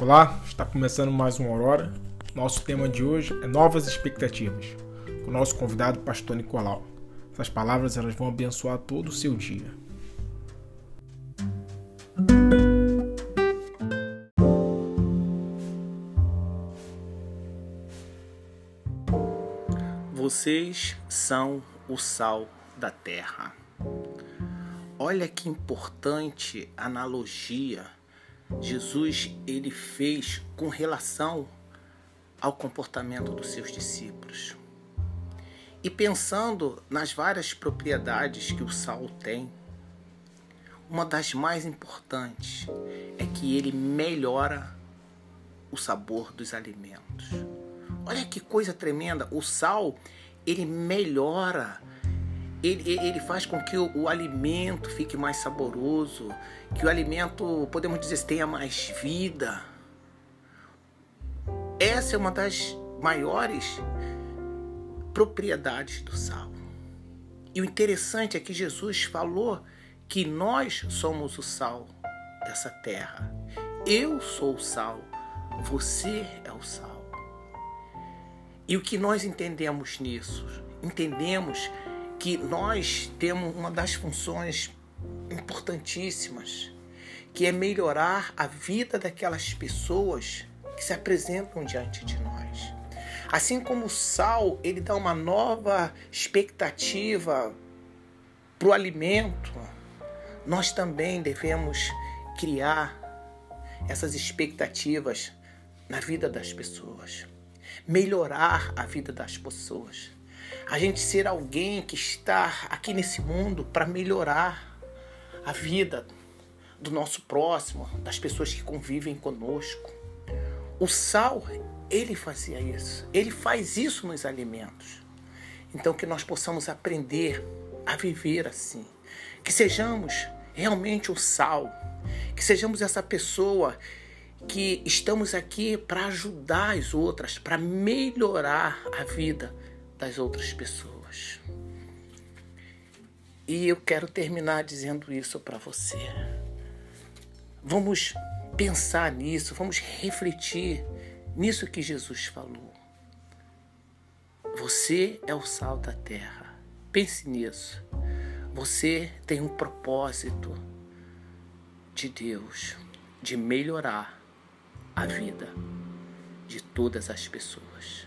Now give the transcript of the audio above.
Olá, está começando mais uma Aurora. Nosso tema de hoje é novas expectativas. Com o nosso convidado, Pastor Nicolau. Essas palavras elas vão abençoar todo o seu dia. Vocês são o sal da terra. Olha que importante analogia Jesus ele fez com relação ao comportamento dos seus discípulos. E pensando nas várias propriedades que o sal tem, uma das mais importantes é que ele melhora o sabor dos alimentos. Olha que coisa tremenda! O sal ele melhora ele, ele faz com que o, o, alimento fique mais saboroso, que o alimento, podemos dizer, tenha mais vida. Essa é uma das maiores propriedades do sal. E o interessante é que Jesus falou que nós somos o sal dessa terra. Eu sou o sal, você é o sal. E o que nós entendemos nisso? Entendemos que nós temos uma das funções importantíssimas, que é melhorar a vida daquelas pessoas que se apresentam diante de nós. Assim como o sal, ele dá uma nova expectativa para o alimento, nós também devemos criar essas expectativas na vida das pessoas, melhorar a vida das pessoas a gente ser alguém que está aqui nesse mundo para melhorar a vida do nosso próximo, das pessoas que convivem conosco. O sal, ele fazia isso. Ele faz isso nos alimentos. Então que nós possamos aprender a viver assim. Que sejamos realmente o sal. Que sejamos essa pessoa que estamos aqui para ajudar as outras, para melhorar a vida das outras pessoas. E eu quero terminar dizendo isso para você. Vamos pensar nisso, vamos refletir nisso que Jesus falou. Você é o sal da terra. Pense nisso. Você tem um propósito de Deus de melhorar a vida de todas as pessoas.